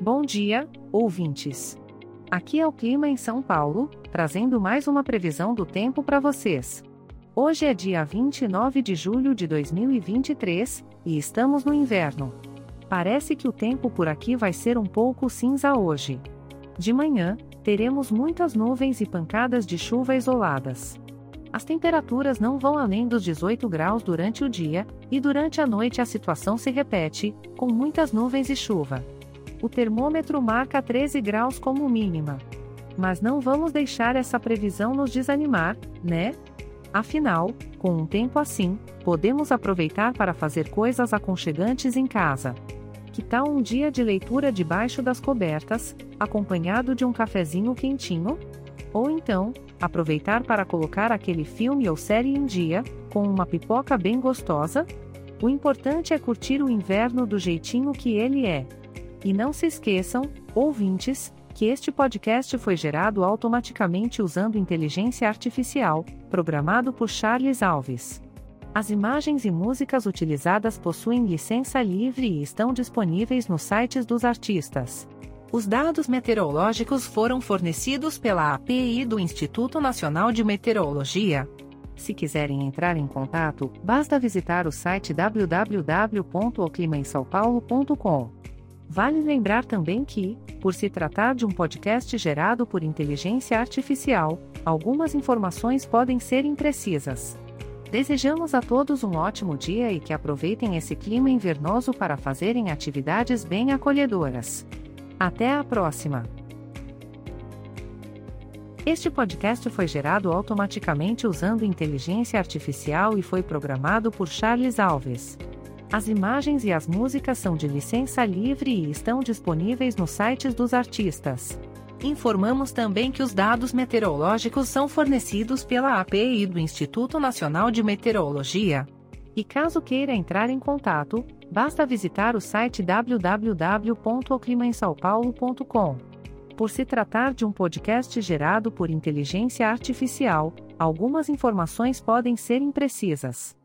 Bom dia, ouvintes. Aqui é o clima em São Paulo, trazendo mais uma previsão do tempo para vocês. Hoje é dia 29 de julho de 2023 e estamos no inverno. Parece que o tempo por aqui vai ser um pouco cinza hoje. De manhã, teremos muitas nuvens e pancadas de chuva isoladas. As temperaturas não vão além dos 18 graus durante o dia, e durante a noite a situação se repete, com muitas nuvens e chuva. O termômetro marca 13 graus como mínima. Mas não vamos deixar essa previsão nos desanimar, né? Afinal, com um tempo assim, podemos aproveitar para fazer coisas aconchegantes em casa. Que tal um dia de leitura debaixo das cobertas, acompanhado de um cafezinho quentinho? Ou então, aproveitar para colocar aquele filme ou série em dia, com uma pipoca bem gostosa? O importante é curtir o inverno do jeitinho que ele é. E não se esqueçam, ouvintes, que este podcast foi gerado automaticamente usando inteligência artificial, programado por Charles Alves. As imagens e músicas utilizadas possuem licença livre e estão disponíveis nos sites dos artistas. Os dados meteorológicos foram fornecidos pela API do Instituto Nacional de Meteorologia. Se quiserem entrar em contato, basta visitar o site www.oclimaemsaopaulo.com. Vale lembrar também que, por se tratar de um podcast gerado por inteligência artificial, algumas informações podem ser imprecisas. Desejamos a todos um ótimo dia e que aproveitem esse clima invernoso para fazerem atividades bem acolhedoras. Até a próxima! Este podcast foi gerado automaticamente usando inteligência artificial e foi programado por Charles Alves. As imagens e as músicas são de licença livre e estão disponíveis nos sites dos artistas. Informamos também que os dados meteorológicos são fornecidos pela API do Instituto Nacional de Meteorologia. E caso queira entrar em contato, basta visitar o site www.oclimaemsaopaulo.com. Por se tratar de um podcast gerado por inteligência artificial, algumas informações podem ser imprecisas.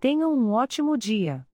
Tenham um ótimo dia!